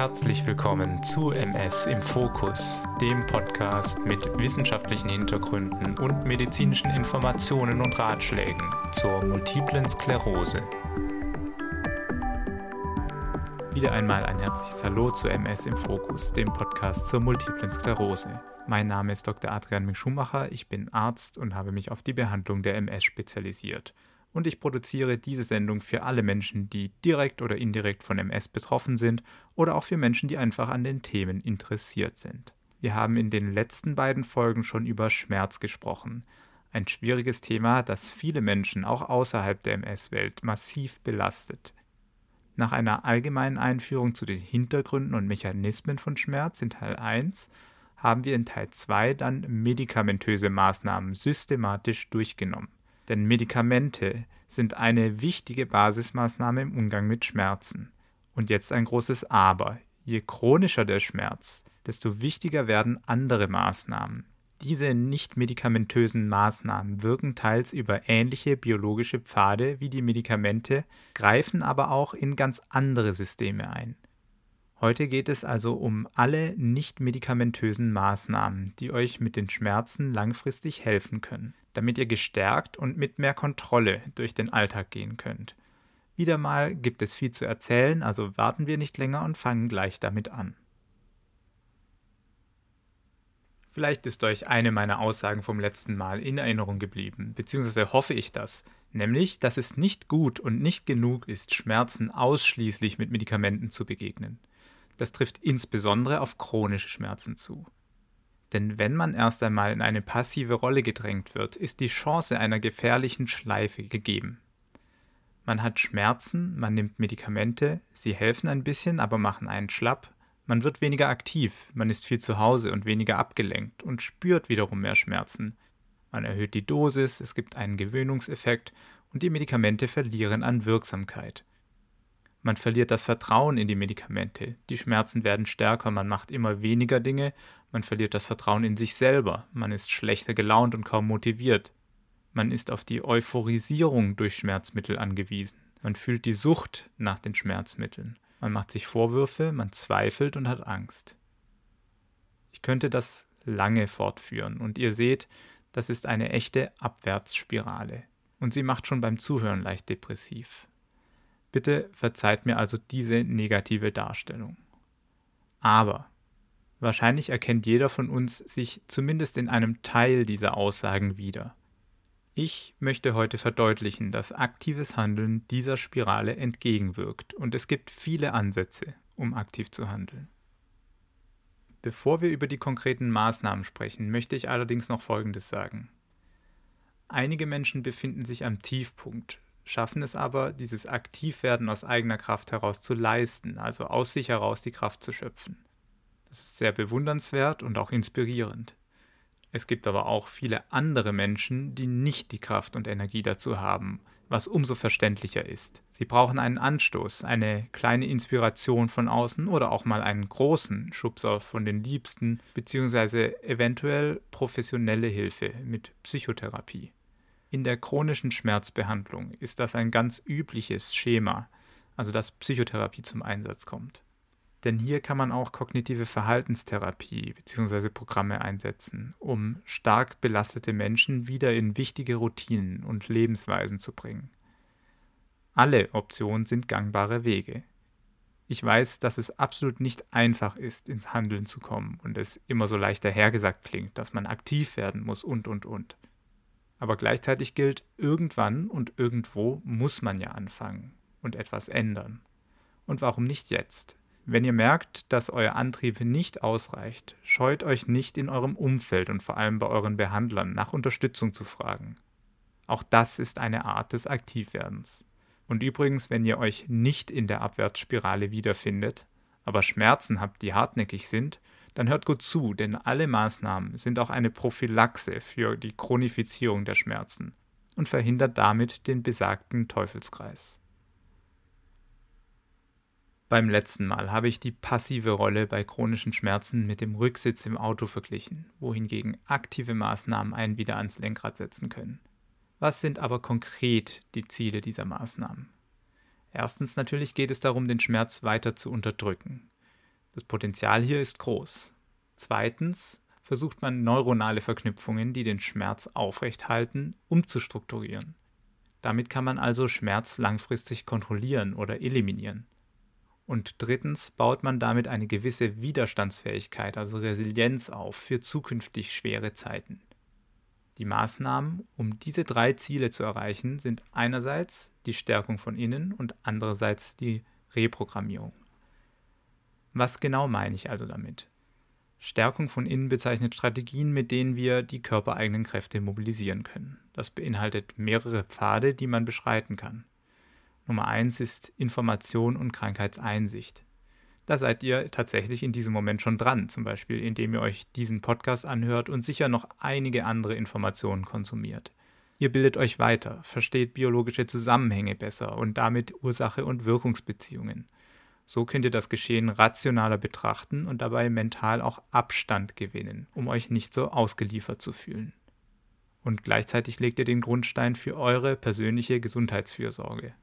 Herzlich willkommen zu MS im Fokus, dem Podcast mit wissenschaftlichen Hintergründen und medizinischen Informationen und Ratschlägen zur multiplen Sklerose. Wieder einmal ein herzliches Hallo zu MS im Fokus, dem Podcast zur multiplen Sklerose. Mein Name ist Dr. Adrian Ming-Schumacher, ich bin Arzt und habe mich auf die Behandlung der MS spezialisiert und ich produziere diese Sendung für alle Menschen, die direkt oder indirekt von MS betroffen sind oder auch für Menschen, die einfach an den Themen interessiert sind. Wir haben in den letzten beiden Folgen schon über Schmerz gesprochen. Ein schwieriges Thema, das viele Menschen auch außerhalb der MS-Welt massiv belastet. Nach einer allgemeinen Einführung zu den Hintergründen und Mechanismen von Schmerz in Teil 1 haben wir in Teil 2 dann medikamentöse Maßnahmen systematisch durchgenommen. Denn Medikamente sind eine wichtige Basismaßnahme im Umgang mit Schmerzen. Und jetzt ein großes Aber. Je chronischer der Schmerz, desto wichtiger werden andere Maßnahmen. Diese nicht medikamentösen Maßnahmen wirken teils über ähnliche biologische Pfade wie die Medikamente, greifen aber auch in ganz andere Systeme ein. Heute geht es also um alle nicht medikamentösen Maßnahmen, die euch mit den Schmerzen langfristig helfen können, damit ihr gestärkt und mit mehr Kontrolle durch den Alltag gehen könnt. Wieder mal gibt es viel zu erzählen, also warten wir nicht länger und fangen gleich damit an. Vielleicht ist euch eine meiner Aussagen vom letzten Mal in Erinnerung geblieben, beziehungsweise hoffe ich das, nämlich, dass es nicht gut und nicht genug ist, Schmerzen ausschließlich mit Medikamenten zu begegnen. Das trifft insbesondere auf chronische Schmerzen zu. Denn wenn man erst einmal in eine passive Rolle gedrängt wird, ist die Chance einer gefährlichen Schleife gegeben. Man hat Schmerzen, man nimmt Medikamente, sie helfen ein bisschen, aber machen einen schlapp, man wird weniger aktiv, man ist viel zu Hause und weniger abgelenkt und spürt wiederum mehr Schmerzen. Man erhöht die Dosis, es gibt einen Gewöhnungseffekt und die Medikamente verlieren an Wirksamkeit. Man verliert das Vertrauen in die Medikamente. Die Schmerzen werden stärker, man macht immer weniger Dinge, man verliert das Vertrauen in sich selber, man ist schlechter gelaunt und kaum motiviert. Man ist auf die Euphorisierung durch Schmerzmittel angewiesen. Man fühlt die Sucht nach den Schmerzmitteln. Man macht sich Vorwürfe, man zweifelt und hat Angst. Ich könnte das lange fortführen und ihr seht, das ist eine echte Abwärtsspirale. Und sie macht schon beim Zuhören leicht depressiv. Bitte verzeiht mir also diese negative Darstellung. Aber wahrscheinlich erkennt jeder von uns sich zumindest in einem Teil dieser Aussagen wieder. Ich möchte heute verdeutlichen, dass aktives Handeln dieser Spirale entgegenwirkt und es gibt viele Ansätze, um aktiv zu handeln. Bevor wir über die konkreten Maßnahmen sprechen, möchte ich allerdings noch Folgendes sagen. Einige Menschen befinden sich am Tiefpunkt, schaffen es aber, dieses Aktivwerden aus eigener Kraft heraus zu leisten, also aus sich heraus die Kraft zu schöpfen. Das ist sehr bewundernswert und auch inspirierend. Es gibt aber auch viele andere Menschen, die nicht die Kraft und Energie dazu haben, was umso verständlicher ist. Sie brauchen einen Anstoß, eine kleine Inspiration von außen oder auch mal einen großen Schubser von den Liebsten, beziehungsweise eventuell professionelle Hilfe mit Psychotherapie. In der chronischen Schmerzbehandlung ist das ein ganz übliches Schema, also dass Psychotherapie zum Einsatz kommt. Denn hier kann man auch kognitive Verhaltenstherapie bzw. Programme einsetzen, um stark belastete Menschen wieder in wichtige Routinen und Lebensweisen zu bringen. Alle Optionen sind gangbare Wege. Ich weiß, dass es absolut nicht einfach ist, ins Handeln zu kommen und es immer so leicht dahergesagt klingt, dass man aktiv werden muss und und und. Aber gleichzeitig gilt, irgendwann und irgendwo muss man ja anfangen und etwas ändern. Und warum nicht jetzt? Wenn ihr merkt, dass euer Antrieb nicht ausreicht, scheut euch nicht in eurem Umfeld und vor allem bei euren Behandlern nach Unterstützung zu fragen. Auch das ist eine Art des Aktivwerdens. Und übrigens, wenn ihr euch nicht in der Abwärtsspirale wiederfindet, aber Schmerzen habt, die hartnäckig sind, dann hört gut zu, denn alle Maßnahmen sind auch eine Prophylaxe für die Chronifizierung der Schmerzen und verhindert damit den besagten Teufelskreis. Beim letzten Mal habe ich die passive Rolle bei chronischen Schmerzen mit dem Rücksitz im Auto verglichen, wohingegen aktive Maßnahmen einen wieder ans Lenkrad setzen können. Was sind aber konkret die Ziele dieser Maßnahmen? Erstens natürlich geht es darum, den Schmerz weiter zu unterdrücken. Das Potenzial hier ist groß. Zweitens versucht man neuronale Verknüpfungen, die den Schmerz aufrechthalten, umzustrukturieren. Damit kann man also Schmerz langfristig kontrollieren oder eliminieren. Und drittens baut man damit eine gewisse Widerstandsfähigkeit, also Resilienz auf für zukünftig schwere Zeiten. Die Maßnahmen, um diese drei Ziele zu erreichen, sind einerseits die Stärkung von innen und andererseits die Reprogrammierung. Was genau meine ich also damit? Stärkung von innen bezeichnet Strategien, mit denen wir die körpereigenen Kräfte mobilisieren können. Das beinhaltet mehrere Pfade, die man beschreiten kann. Nummer eins ist Information und Krankheitseinsicht. Da seid ihr tatsächlich in diesem Moment schon dran, zum Beispiel indem ihr euch diesen Podcast anhört und sicher noch einige andere Informationen konsumiert. Ihr bildet euch weiter, versteht biologische Zusammenhänge besser und damit Ursache und Wirkungsbeziehungen. So könnt ihr das Geschehen rationaler betrachten und dabei mental auch Abstand gewinnen, um euch nicht so ausgeliefert zu fühlen. Und gleichzeitig legt ihr den Grundstein für eure persönliche Gesundheitsfürsorge.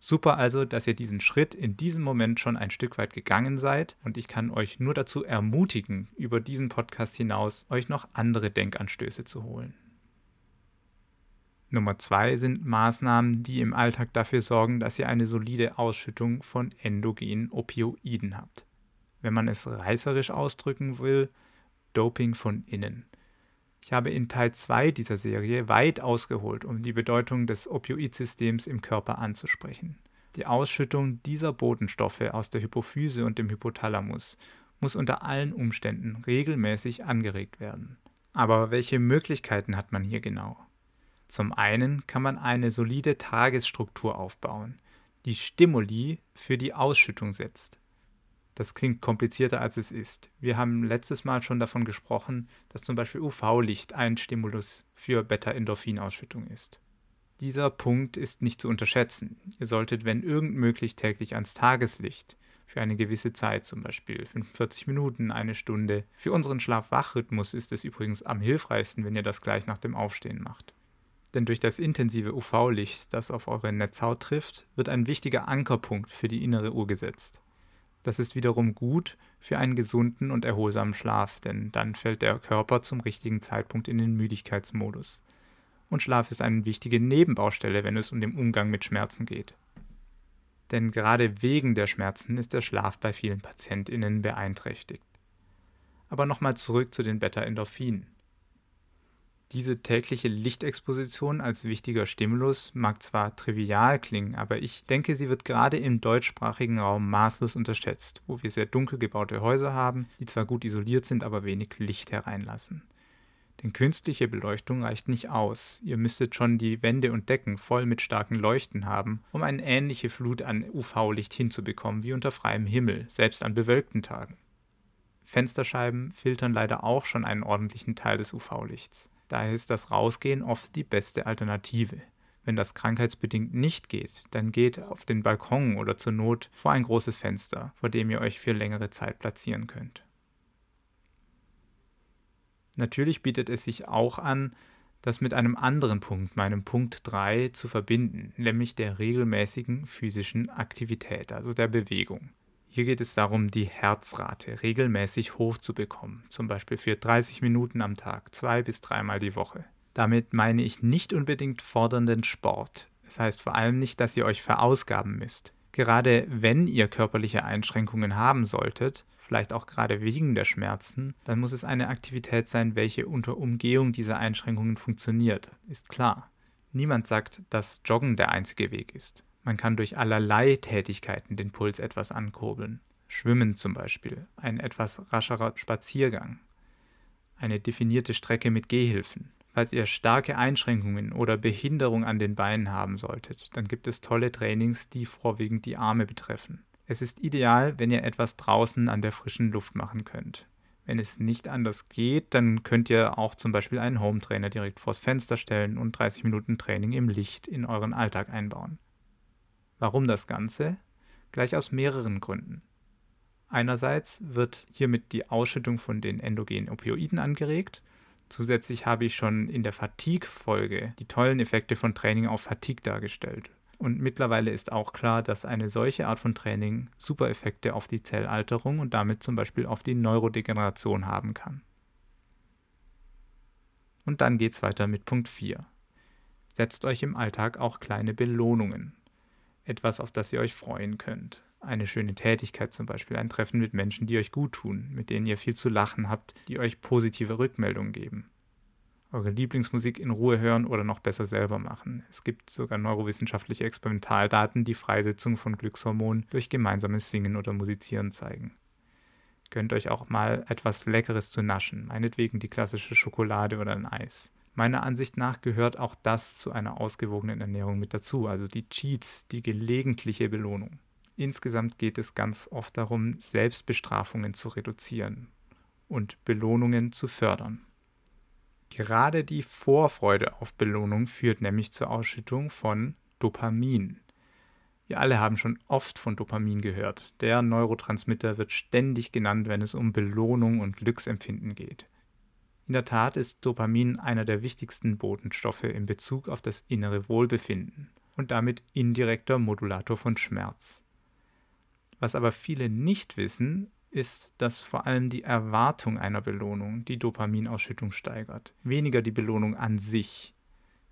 Super also, dass ihr diesen Schritt in diesem Moment schon ein Stück weit gegangen seid und ich kann euch nur dazu ermutigen, über diesen Podcast hinaus euch noch andere Denkanstöße zu holen. Nummer zwei sind Maßnahmen, die im Alltag dafür sorgen, dass ihr eine solide Ausschüttung von endogenen Opioiden habt. Wenn man es reißerisch ausdrücken will, Doping von innen. Ich habe in Teil 2 dieser Serie weit ausgeholt, um die Bedeutung des Opioidsystems im Körper anzusprechen. Die Ausschüttung dieser Botenstoffe aus der Hypophyse und dem Hypothalamus muss unter allen Umständen regelmäßig angeregt werden. Aber welche Möglichkeiten hat man hier genau? Zum einen kann man eine solide Tagesstruktur aufbauen, die Stimuli für die Ausschüttung setzt. Das klingt komplizierter als es ist. Wir haben letztes Mal schon davon gesprochen, dass zum Beispiel UV-Licht ein Stimulus für Beta-Endorphinausschüttung ist. Dieser Punkt ist nicht zu unterschätzen. Ihr solltet, wenn irgend möglich, täglich ans Tageslicht für eine gewisse Zeit, zum Beispiel 45 Minuten, eine Stunde. Für unseren Schlaf-Wach-Rhythmus ist es übrigens am hilfreichsten, wenn ihr das gleich nach dem Aufstehen macht. Denn durch das intensive UV-Licht, das auf eure Netzhaut trifft, wird ein wichtiger Ankerpunkt für die innere Uhr gesetzt. Das ist wiederum gut für einen gesunden und erholsamen Schlaf, denn dann fällt der Körper zum richtigen Zeitpunkt in den Müdigkeitsmodus. Und Schlaf ist eine wichtige Nebenbaustelle, wenn es um den Umgang mit Schmerzen geht. Denn gerade wegen der Schmerzen ist der Schlaf bei vielen PatientInnen beeinträchtigt. Aber nochmal zurück zu den Beta-Endorphinen. Diese tägliche Lichtexposition als wichtiger Stimulus mag zwar trivial klingen, aber ich denke, sie wird gerade im deutschsprachigen Raum maßlos unterschätzt, wo wir sehr dunkel gebaute Häuser haben, die zwar gut isoliert sind, aber wenig Licht hereinlassen. Denn künstliche Beleuchtung reicht nicht aus. Ihr müsstet schon die Wände und Decken voll mit starken Leuchten haben, um eine ähnliche Flut an UV-Licht hinzubekommen wie unter freiem Himmel, selbst an bewölkten Tagen. Fensterscheiben filtern leider auch schon einen ordentlichen Teil des UV-Lichts. Daher ist das Rausgehen oft die beste Alternative. Wenn das krankheitsbedingt nicht geht, dann geht auf den Balkon oder zur Not vor ein großes Fenster, vor dem ihr euch für längere Zeit platzieren könnt. Natürlich bietet es sich auch an, das mit einem anderen Punkt, meinem Punkt 3, zu verbinden, nämlich der regelmäßigen physischen Aktivität, also der Bewegung. Hier geht es darum, die Herzrate regelmäßig hochzubekommen, zum Beispiel für 30 Minuten am Tag, zwei bis dreimal die Woche. Damit meine ich nicht unbedingt fordernden Sport. Das heißt vor allem nicht, dass ihr euch verausgaben müsst. Gerade wenn ihr körperliche Einschränkungen haben solltet, vielleicht auch gerade wegen der Schmerzen, dann muss es eine Aktivität sein, welche unter Umgehung dieser Einschränkungen funktioniert, ist klar. Niemand sagt, dass Joggen der einzige Weg ist. Man kann durch allerlei Tätigkeiten den Puls etwas ankurbeln. Schwimmen zum Beispiel, ein etwas rascherer Spaziergang, eine definierte Strecke mit Gehhilfen. Falls ihr starke Einschränkungen oder Behinderung an den Beinen haben solltet, dann gibt es tolle Trainings, die vorwiegend die Arme betreffen. Es ist ideal, wenn ihr etwas draußen an der frischen Luft machen könnt. Wenn es nicht anders geht, dann könnt ihr auch zum Beispiel einen Home-Trainer direkt vors Fenster stellen und 30 Minuten Training im Licht in euren Alltag einbauen. Warum das Ganze? Gleich aus mehreren Gründen. Einerseits wird hiermit die Ausschüttung von den endogenen Opioiden angeregt, Zusätzlich habe ich schon in der Fatigue-Folge die tollen Effekte von Training auf Fatigue dargestellt. Und mittlerweile ist auch klar, dass eine solche Art von Training super Effekte auf die Zellalterung und damit zum Beispiel auf die Neurodegeneration haben kann. Und dann geht es weiter mit Punkt 4. Setzt euch im Alltag auch kleine Belohnungen. Etwas, auf das ihr euch freuen könnt. Eine schöne Tätigkeit zum Beispiel, ein Treffen mit Menschen, die euch gut tun, mit denen ihr viel zu lachen habt, die euch positive Rückmeldungen geben. Eure Lieblingsmusik in Ruhe hören oder noch besser selber machen. Es gibt sogar neurowissenschaftliche Experimentaldaten, die Freisetzung von Glückshormonen durch gemeinsames Singen oder Musizieren zeigen. Gönnt euch auch mal etwas Leckeres zu naschen, meinetwegen die klassische Schokolade oder ein Eis. Meiner Ansicht nach gehört auch das zu einer ausgewogenen Ernährung mit dazu, also die Cheats, die gelegentliche Belohnung. Insgesamt geht es ganz oft darum, Selbstbestrafungen zu reduzieren und Belohnungen zu fördern. Gerade die Vorfreude auf Belohnung führt nämlich zur Ausschüttung von Dopamin. Wir alle haben schon oft von Dopamin gehört. Der Neurotransmitter wird ständig genannt, wenn es um Belohnung und Glücksempfinden geht. In der Tat ist Dopamin einer der wichtigsten Botenstoffe in Bezug auf das innere Wohlbefinden und damit indirekter Modulator von Schmerz. Was aber viele nicht wissen, ist, dass vor allem die Erwartung einer Belohnung die Dopaminausschüttung steigert, weniger die Belohnung an sich.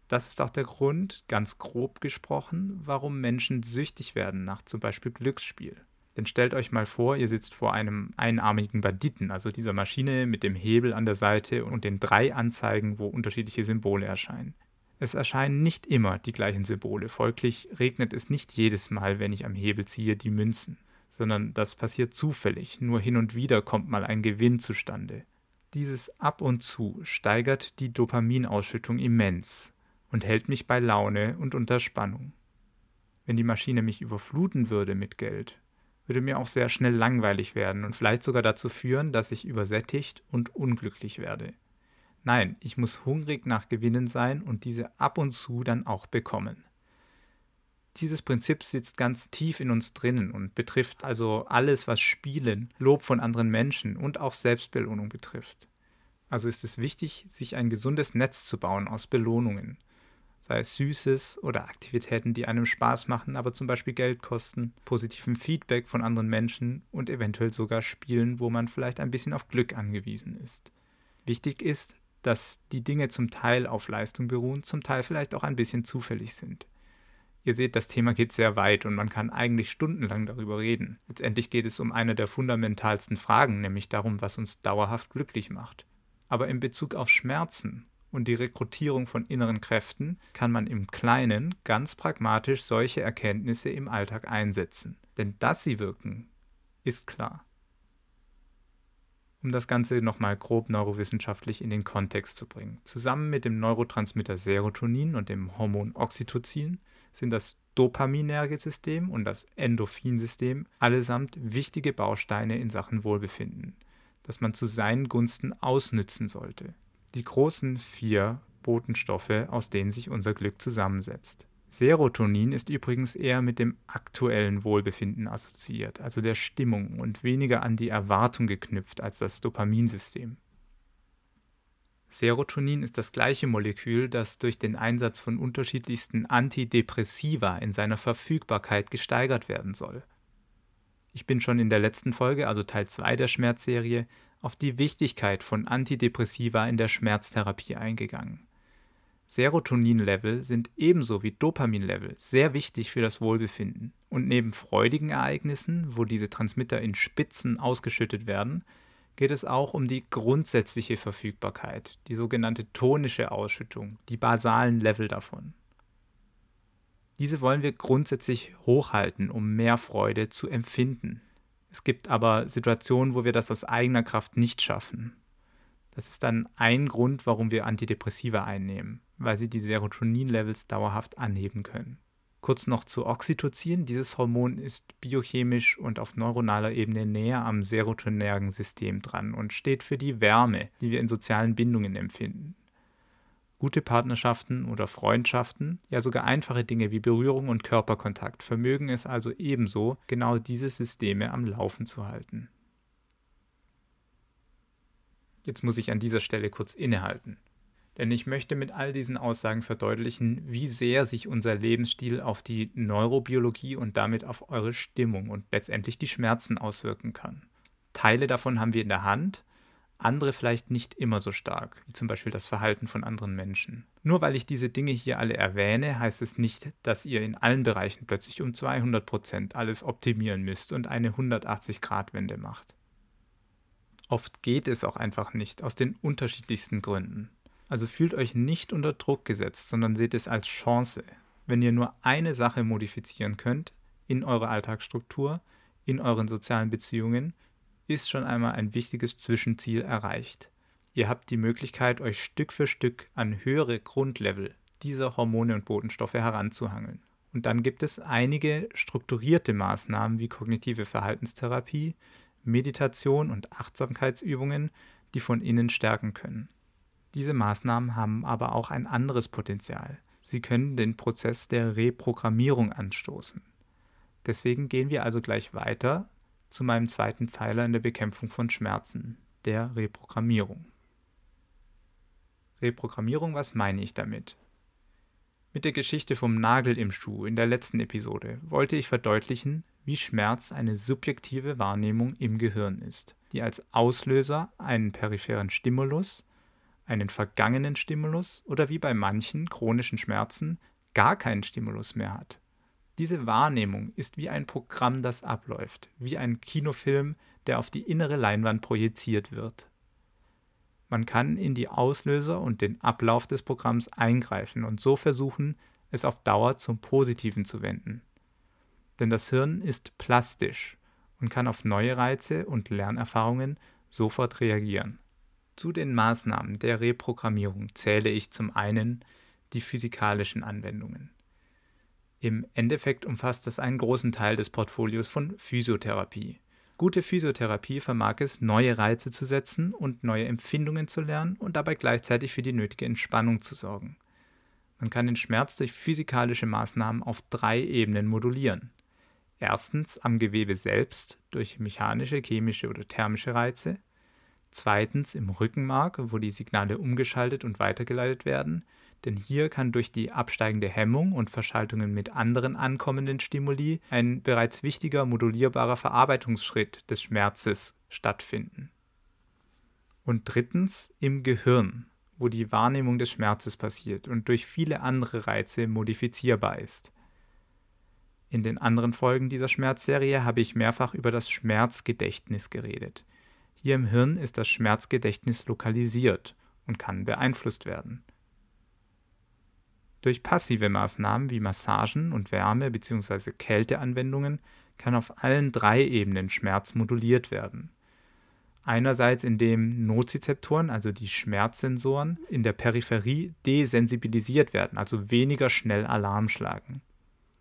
Das ist auch der Grund, ganz grob gesprochen, warum Menschen süchtig werden nach zum Beispiel Glücksspiel. Denn stellt euch mal vor, ihr sitzt vor einem einarmigen Banditen, also dieser Maschine mit dem Hebel an der Seite und den drei Anzeigen, wo unterschiedliche Symbole erscheinen. Es erscheinen nicht immer die gleichen Symbole, folglich regnet es nicht jedes Mal, wenn ich am Hebel ziehe, die Münzen sondern das passiert zufällig, nur hin und wieder kommt mal ein Gewinn zustande. Dieses Ab und zu steigert die Dopaminausschüttung immens und hält mich bei Laune und unter Spannung. Wenn die Maschine mich überfluten würde mit Geld, würde mir auch sehr schnell langweilig werden und vielleicht sogar dazu führen, dass ich übersättigt und unglücklich werde. Nein, ich muss hungrig nach Gewinnen sein und diese ab und zu dann auch bekommen. Dieses Prinzip sitzt ganz tief in uns drinnen und betrifft also alles, was Spielen, Lob von anderen Menschen und auch Selbstbelohnung betrifft. Also ist es wichtig, sich ein gesundes Netz zu bauen aus Belohnungen, sei es Süßes oder Aktivitäten, die einem Spaß machen, aber zum Beispiel Geld kosten, positiven Feedback von anderen Menschen und eventuell sogar Spielen, wo man vielleicht ein bisschen auf Glück angewiesen ist. Wichtig ist, dass die Dinge zum Teil auf Leistung beruhen, zum Teil vielleicht auch ein bisschen zufällig sind. Ihr seht, das Thema geht sehr weit und man kann eigentlich stundenlang darüber reden. Letztendlich geht es um eine der fundamentalsten Fragen, nämlich darum, was uns dauerhaft glücklich macht. Aber in Bezug auf Schmerzen und die Rekrutierung von inneren Kräften kann man im Kleinen ganz pragmatisch solche Erkenntnisse im Alltag einsetzen. Denn dass sie wirken, ist klar. Um das Ganze nochmal grob neurowissenschaftlich in den Kontext zu bringen. Zusammen mit dem Neurotransmitter Serotonin und dem Hormon Oxytocin sind das Dopaminergesystem und das Endorphinsystem allesamt wichtige Bausteine in Sachen Wohlbefinden, das man zu seinen Gunsten ausnützen sollte. Die großen vier Botenstoffe, aus denen sich unser Glück zusammensetzt. Serotonin ist übrigens eher mit dem aktuellen Wohlbefinden assoziiert, also der Stimmung und weniger an die Erwartung geknüpft als das Dopaminsystem. Serotonin ist das gleiche Molekül, das durch den Einsatz von unterschiedlichsten Antidepressiva in seiner Verfügbarkeit gesteigert werden soll. Ich bin schon in der letzten Folge, also Teil 2 der Schmerzserie, auf die Wichtigkeit von Antidepressiva in der Schmerztherapie eingegangen. Serotoninlevel sind ebenso wie Dopaminlevel sehr wichtig für das Wohlbefinden. Und neben freudigen Ereignissen, wo diese Transmitter in Spitzen ausgeschüttet werden, geht es auch um die grundsätzliche Verfügbarkeit, die sogenannte tonische Ausschüttung, die basalen Level davon. Diese wollen wir grundsätzlich hochhalten, um mehr Freude zu empfinden. Es gibt aber Situationen, wo wir das aus eigener Kraft nicht schaffen. Das ist dann ein Grund, warum wir Antidepressiva einnehmen, weil sie die Serotonin-Levels dauerhaft anheben können. Kurz noch zu Oxytocin. Dieses Hormon ist biochemisch und auf neuronaler Ebene näher am serotonergen System dran und steht für die Wärme, die wir in sozialen Bindungen empfinden. Gute Partnerschaften oder Freundschaften, ja sogar einfache Dinge wie Berührung und Körperkontakt vermögen es also ebenso, genau diese Systeme am Laufen zu halten. Jetzt muss ich an dieser Stelle kurz innehalten. Denn ich möchte mit all diesen Aussagen verdeutlichen, wie sehr sich unser Lebensstil auf die Neurobiologie und damit auf eure Stimmung und letztendlich die Schmerzen auswirken kann. Teile davon haben wir in der Hand, andere vielleicht nicht immer so stark, wie zum Beispiel das Verhalten von anderen Menschen. Nur weil ich diese Dinge hier alle erwähne, heißt es nicht, dass ihr in allen Bereichen plötzlich um 200 Prozent alles optimieren müsst und eine 180-Grad-Wende macht. Oft geht es auch einfach nicht, aus den unterschiedlichsten Gründen. Also fühlt euch nicht unter Druck gesetzt, sondern seht es als Chance. Wenn ihr nur eine Sache modifizieren könnt in eurer Alltagsstruktur, in euren sozialen Beziehungen, ist schon einmal ein wichtiges Zwischenziel erreicht. Ihr habt die Möglichkeit, euch Stück für Stück an höhere Grundlevel dieser Hormone und Botenstoffe heranzuhangeln. Und dann gibt es einige strukturierte Maßnahmen wie kognitive Verhaltenstherapie, Meditation und Achtsamkeitsübungen, die von innen stärken können. Diese Maßnahmen haben aber auch ein anderes Potenzial. Sie können den Prozess der Reprogrammierung anstoßen. Deswegen gehen wir also gleich weiter zu meinem zweiten Pfeiler in der Bekämpfung von Schmerzen, der Reprogrammierung. Reprogrammierung, was meine ich damit? Mit der Geschichte vom Nagel im Schuh in der letzten Episode wollte ich verdeutlichen, wie Schmerz eine subjektive Wahrnehmung im Gehirn ist, die als Auslöser einen peripheren Stimulus, einen vergangenen Stimulus oder wie bei manchen chronischen Schmerzen gar keinen Stimulus mehr hat. Diese Wahrnehmung ist wie ein Programm, das abläuft, wie ein Kinofilm, der auf die innere Leinwand projiziert wird. Man kann in die Auslöser und den Ablauf des Programms eingreifen und so versuchen, es auf Dauer zum Positiven zu wenden. Denn das Hirn ist plastisch und kann auf neue Reize und Lernerfahrungen sofort reagieren. Zu den Maßnahmen der Reprogrammierung zähle ich zum einen die physikalischen Anwendungen. Im Endeffekt umfasst das einen großen Teil des Portfolios von Physiotherapie. Gute Physiotherapie vermag es, neue Reize zu setzen und neue Empfindungen zu lernen und dabei gleichzeitig für die nötige Entspannung zu sorgen. Man kann den Schmerz durch physikalische Maßnahmen auf drei Ebenen modulieren. Erstens am Gewebe selbst durch mechanische, chemische oder thermische Reize zweitens im Rückenmark, wo die Signale umgeschaltet und weitergeleitet werden, denn hier kann durch die absteigende Hemmung und Verschaltungen mit anderen ankommenden Stimuli ein bereits wichtiger modulierbarer Verarbeitungsschritt des Schmerzes stattfinden. Und drittens im Gehirn, wo die Wahrnehmung des Schmerzes passiert und durch viele andere Reize modifizierbar ist. In den anderen Folgen dieser Schmerzserie habe ich mehrfach über das Schmerzgedächtnis geredet. Hier im Hirn ist das Schmerzgedächtnis lokalisiert und kann beeinflusst werden. Durch passive Maßnahmen wie Massagen und Wärme- bzw. Kälteanwendungen kann auf allen drei Ebenen Schmerz moduliert werden. Einerseits indem Nozizeptoren, also die Schmerzsensoren, in der Peripherie desensibilisiert werden, also weniger schnell Alarm schlagen.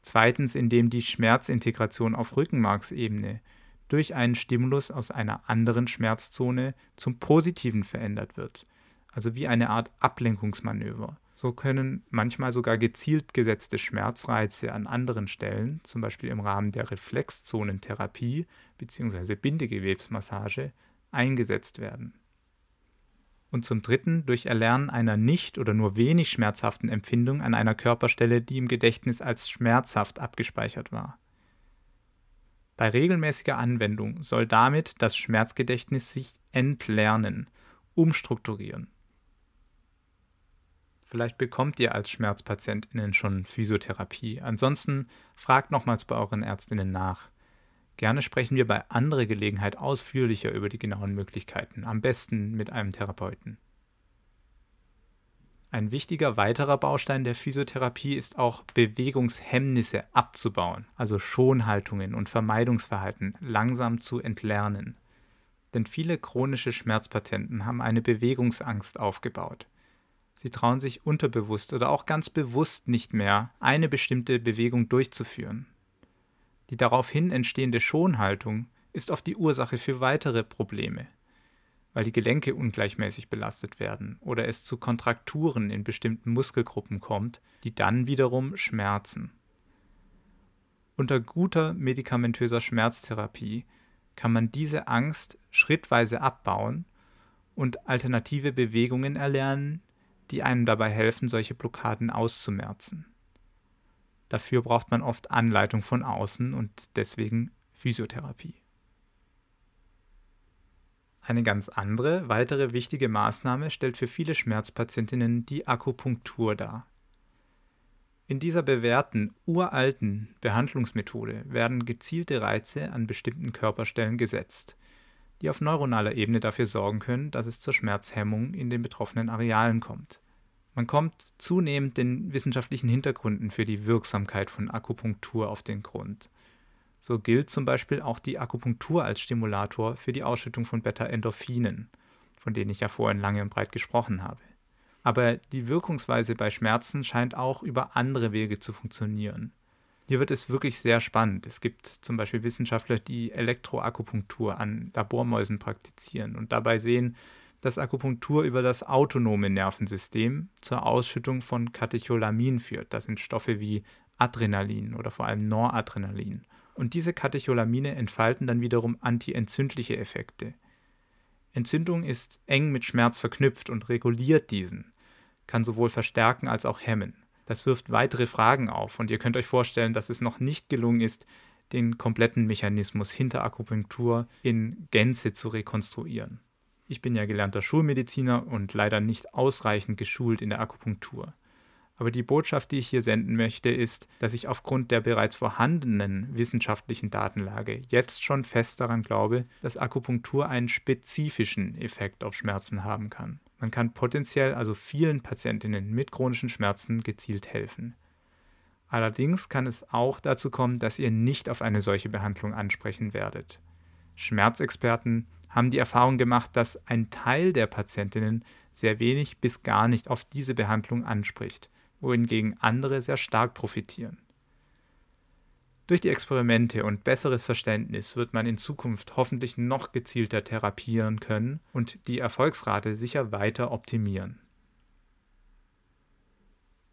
Zweitens indem die Schmerzintegration auf Rückenmarksebene durch einen Stimulus aus einer anderen Schmerzzone zum Positiven verändert wird, also wie eine Art Ablenkungsmanöver. So können manchmal sogar gezielt gesetzte Schmerzreize an anderen Stellen, zum Beispiel im Rahmen der Reflexzonentherapie bzw. Bindegewebsmassage, eingesetzt werden. Und zum Dritten durch Erlernen einer nicht oder nur wenig schmerzhaften Empfindung an einer Körperstelle, die im Gedächtnis als schmerzhaft abgespeichert war. Bei regelmäßiger Anwendung soll damit das Schmerzgedächtnis sich entlernen, umstrukturieren. Vielleicht bekommt ihr als SchmerzpatientInnen schon Physiotherapie. Ansonsten fragt nochmals bei euren Ärztinnen nach. Gerne sprechen wir bei anderer Gelegenheit ausführlicher über die genauen Möglichkeiten, am besten mit einem Therapeuten. Ein wichtiger weiterer Baustein der Physiotherapie ist auch Bewegungshemmnisse abzubauen, also Schonhaltungen und Vermeidungsverhalten langsam zu entlernen. Denn viele chronische Schmerzpatienten haben eine Bewegungsangst aufgebaut. Sie trauen sich unterbewusst oder auch ganz bewusst nicht mehr, eine bestimmte Bewegung durchzuführen. Die daraufhin entstehende Schonhaltung ist oft die Ursache für weitere Probleme weil die Gelenke ungleichmäßig belastet werden oder es zu Kontrakturen in bestimmten Muskelgruppen kommt, die dann wiederum schmerzen. Unter guter medikamentöser Schmerztherapie kann man diese Angst schrittweise abbauen und alternative Bewegungen erlernen, die einem dabei helfen, solche Blockaden auszumerzen. Dafür braucht man oft Anleitung von außen und deswegen Physiotherapie. Eine ganz andere, weitere wichtige Maßnahme stellt für viele Schmerzpatientinnen die Akupunktur dar. In dieser bewährten, uralten Behandlungsmethode werden gezielte Reize an bestimmten Körperstellen gesetzt, die auf neuronaler Ebene dafür sorgen können, dass es zur Schmerzhemmung in den betroffenen Arealen kommt. Man kommt zunehmend den wissenschaftlichen Hintergründen für die Wirksamkeit von Akupunktur auf den Grund. So gilt zum Beispiel auch die Akupunktur als Stimulator für die Ausschüttung von Beta-Endorphinen, von denen ich ja vorhin lange und breit gesprochen habe. Aber die Wirkungsweise bei Schmerzen scheint auch über andere Wege zu funktionieren. Hier wird es wirklich sehr spannend. Es gibt zum Beispiel Wissenschaftler, die Elektroakupunktur an Labormäusen praktizieren und dabei sehen, dass Akupunktur über das autonome Nervensystem zur Ausschüttung von Katecholamin führt. Das sind Stoffe wie Adrenalin oder vor allem Noradrenalin. Und diese Katecholamine entfalten dann wiederum antientzündliche Effekte. Entzündung ist eng mit Schmerz verknüpft und reguliert diesen kann sowohl verstärken als auch hemmen. Das wirft weitere Fragen auf und ihr könnt euch vorstellen, dass es noch nicht gelungen ist, den kompletten Mechanismus hinter Akupunktur in Gänze zu rekonstruieren. Ich bin ja gelernter Schulmediziner und leider nicht ausreichend geschult in der Akupunktur. Aber die Botschaft, die ich hier senden möchte, ist, dass ich aufgrund der bereits vorhandenen wissenschaftlichen Datenlage jetzt schon fest daran glaube, dass Akupunktur einen spezifischen Effekt auf Schmerzen haben kann. Man kann potenziell also vielen Patientinnen mit chronischen Schmerzen gezielt helfen. Allerdings kann es auch dazu kommen, dass ihr nicht auf eine solche Behandlung ansprechen werdet. Schmerzexperten haben die Erfahrung gemacht, dass ein Teil der Patientinnen sehr wenig bis gar nicht auf diese Behandlung anspricht, wohingegen andere sehr stark profitieren. Durch die Experimente und besseres Verständnis wird man in Zukunft hoffentlich noch gezielter therapieren können und die Erfolgsrate sicher weiter optimieren.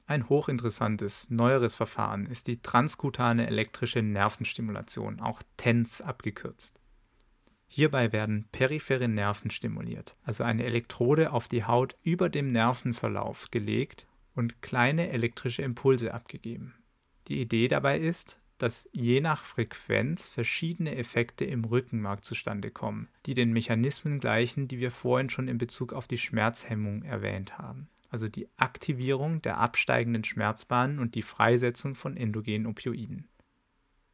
Ein hochinteressantes, neueres Verfahren ist die transkutane elektrische Nervenstimulation, auch TENS abgekürzt. Hierbei werden periphere Nerven stimuliert, also eine Elektrode auf die Haut über dem Nervenverlauf gelegt und kleine elektrische Impulse abgegeben. Die Idee dabei ist, dass je nach Frequenz verschiedene Effekte im Rückenmark zustande kommen, die den Mechanismen gleichen, die wir vorhin schon in Bezug auf die Schmerzhemmung erwähnt haben. Also die Aktivierung der absteigenden Schmerzbahnen und die Freisetzung von endogenen Opioiden.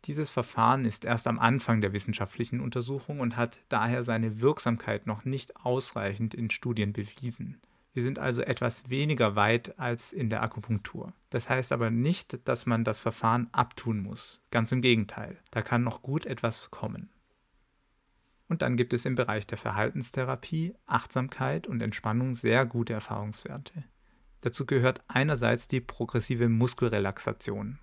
Dieses Verfahren ist erst am Anfang der wissenschaftlichen Untersuchung und hat daher seine Wirksamkeit noch nicht ausreichend in Studien bewiesen. Wir sind also etwas weniger weit als in der Akupunktur. Das heißt aber nicht, dass man das Verfahren abtun muss. Ganz im Gegenteil, da kann noch gut etwas kommen. Und dann gibt es im Bereich der Verhaltenstherapie, Achtsamkeit und Entspannung sehr gute Erfahrungswerte. Dazu gehört einerseits die progressive Muskelrelaxation,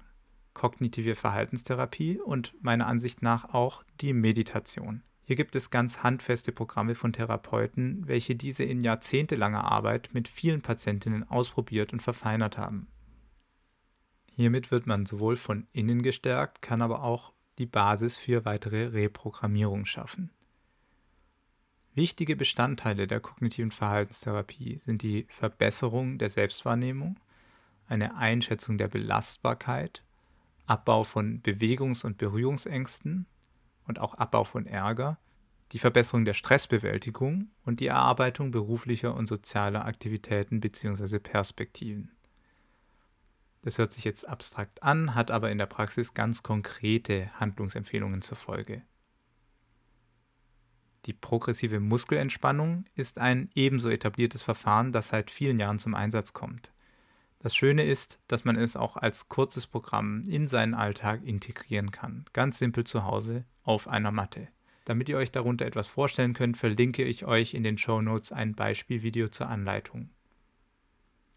kognitive Verhaltenstherapie und meiner Ansicht nach auch die Meditation. Hier gibt es ganz handfeste Programme von Therapeuten, welche diese in jahrzehntelanger Arbeit mit vielen Patientinnen ausprobiert und verfeinert haben. Hiermit wird man sowohl von innen gestärkt, kann aber auch die Basis für weitere Reprogrammierung schaffen. Wichtige Bestandteile der kognitiven Verhaltenstherapie sind die Verbesserung der Selbstwahrnehmung, eine Einschätzung der Belastbarkeit, Abbau von Bewegungs- und Berührungsängsten, und auch Abbau von Ärger, die Verbesserung der Stressbewältigung und die Erarbeitung beruflicher und sozialer Aktivitäten bzw. Perspektiven. Das hört sich jetzt abstrakt an, hat aber in der Praxis ganz konkrete Handlungsempfehlungen zur Folge. Die progressive Muskelentspannung ist ein ebenso etabliertes Verfahren, das seit vielen Jahren zum Einsatz kommt. Das Schöne ist, dass man es auch als kurzes Programm in seinen Alltag integrieren kann, ganz simpel zu Hause auf einer Matte. Damit ihr euch darunter etwas vorstellen könnt, verlinke ich euch in den Show Notes ein Beispielvideo zur Anleitung.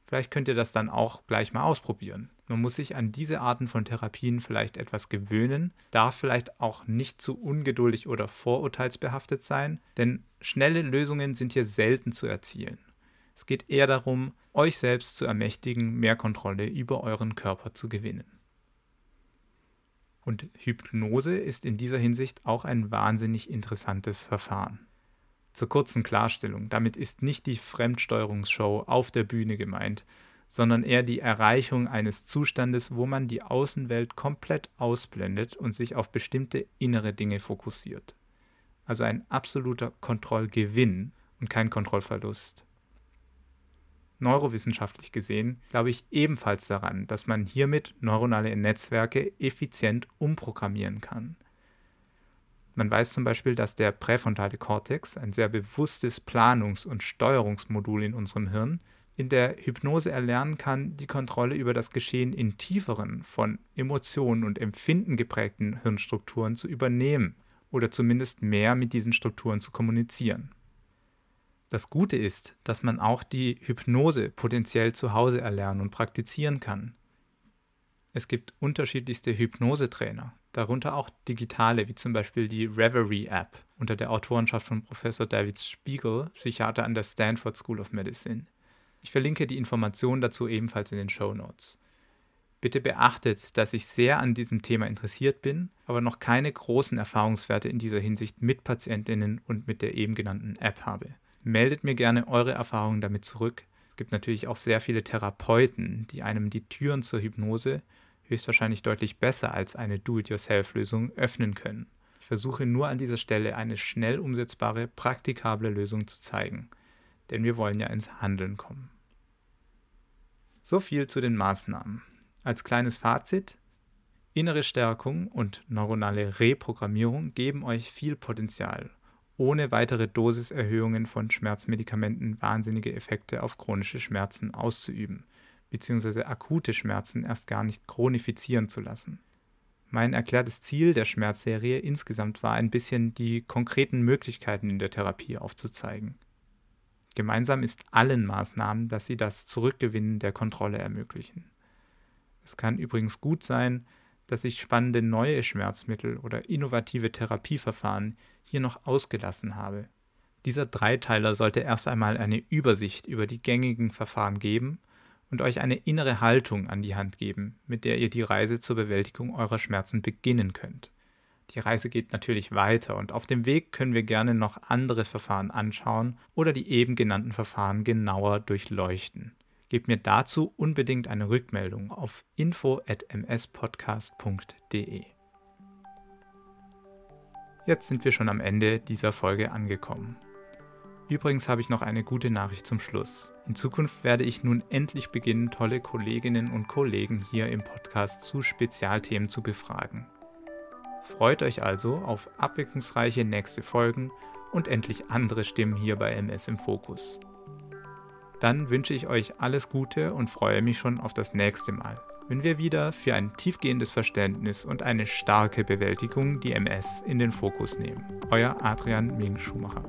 Vielleicht könnt ihr das dann auch gleich mal ausprobieren. Man muss sich an diese Arten von Therapien vielleicht etwas gewöhnen, darf vielleicht auch nicht zu ungeduldig oder vorurteilsbehaftet sein, denn schnelle Lösungen sind hier selten zu erzielen. Es geht eher darum, euch selbst zu ermächtigen, mehr Kontrolle über euren Körper zu gewinnen. Und Hypnose ist in dieser Hinsicht auch ein wahnsinnig interessantes Verfahren. Zur kurzen Klarstellung, damit ist nicht die Fremdsteuerungsshow auf der Bühne gemeint, sondern eher die Erreichung eines Zustandes, wo man die Außenwelt komplett ausblendet und sich auf bestimmte innere Dinge fokussiert. Also ein absoluter Kontrollgewinn und kein Kontrollverlust. Neurowissenschaftlich gesehen glaube ich ebenfalls daran, dass man hiermit neuronale Netzwerke effizient umprogrammieren kann. Man weiß zum Beispiel, dass der präfrontale Kortex, ein sehr bewusstes Planungs- und Steuerungsmodul in unserem Hirn, in der Hypnose erlernen kann, die Kontrolle über das Geschehen in tieferen, von Emotionen und Empfinden geprägten Hirnstrukturen zu übernehmen oder zumindest mehr mit diesen Strukturen zu kommunizieren. Das Gute ist, dass man auch die Hypnose potenziell zu Hause erlernen und praktizieren kann. Es gibt unterschiedlichste Hypnosetrainer, darunter auch digitale, wie zum Beispiel die Reverie App unter der Autorenschaft von Professor David Spiegel, Psychiater an der Stanford School of Medicine. Ich verlinke die Informationen dazu ebenfalls in den Show Notes. Bitte beachtet, dass ich sehr an diesem Thema interessiert bin, aber noch keine großen Erfahrungswerte in dieser Hinsicht mit Patientinnen und mit der eben genannten App habe. Meldet mir gerne eure Erfahrungen damit zurück. Es gibt natürlich auch sehr viele Therapeuten, die einem die Türen zur Hypnose höchstwahrscheinlich deutlich besser als eine Do-it-yourself-Lösung öffnen können. Ich versuche nur an dieser Stelle eine schnell umsetzbare, praktikable Lösung zu zeigen denn wir wollen ja ins Handeln kommen. So viel zu den Maßnahmen. Als kleines Fazit, innere Stärkung und neuronale Reprogrammierung geben euch viel Potenzial, ohne weitere Dosiserhöhungen von Schmerzmedikamenten wahnsinnige Effekte auf chronische Schmerzen auszuüben, bzw. akute Schmerzen erst gar nicht chronifizieren zu lassen. Mein erklärtes Ziel der Schmerzserie insgesamt war ein bisschen die konkreten Möglichkeiten in der Therapie aufzuzeigen. Gemeinsam ist allen Maßnahmen, dass sie das Zurückgewinnen der Kontrolle ermöglichen. Es kann übrigens gut sein, dass ich spannende neue Schmerzmittel oder innovative Therapieverfahren hier noch ausgelassen habe. Dieser Dreiteiler sollte erst einmal eine Übersicht über die gängigen Verfahren geben und euch eine innere Haltung an die Hand geben, mit der ihr die Reise zur Bewältigung eurer Schmerzen beginnen könnt. Die Reise geht natürlich weiter und auf dem Weg können wir gerne noch andere Verfahren anschauen oder die eben genannten Verfahren genauer durchleuchten. Gebt mir dazu unbedingt eine Rückmeldung auf info@mspodcast.de. Jetzt sind wir schon am Ende dieser Folge angekommen. Übrigens habe ich noch eine gute Nachricht zum Schluss. In Zukunft werde ich nun endlich beginnen, tolle Kolleginnen und Kollegen hier im Podcast zu Spezialthemen zu befragen. Freut euch also auf abwechslungsreiche nächste Folgen und endlich andere Stimmen hier bei MS im Fokus. Dann wünsche ich euch alles Gute und freue mich schon auf das nächste Mal, wenn wir wieder für ein tiefgehendes Verständnis und eine starke Bewältigung die MS in den Fokus nehmen. Euer Adrian Ming Schumacher.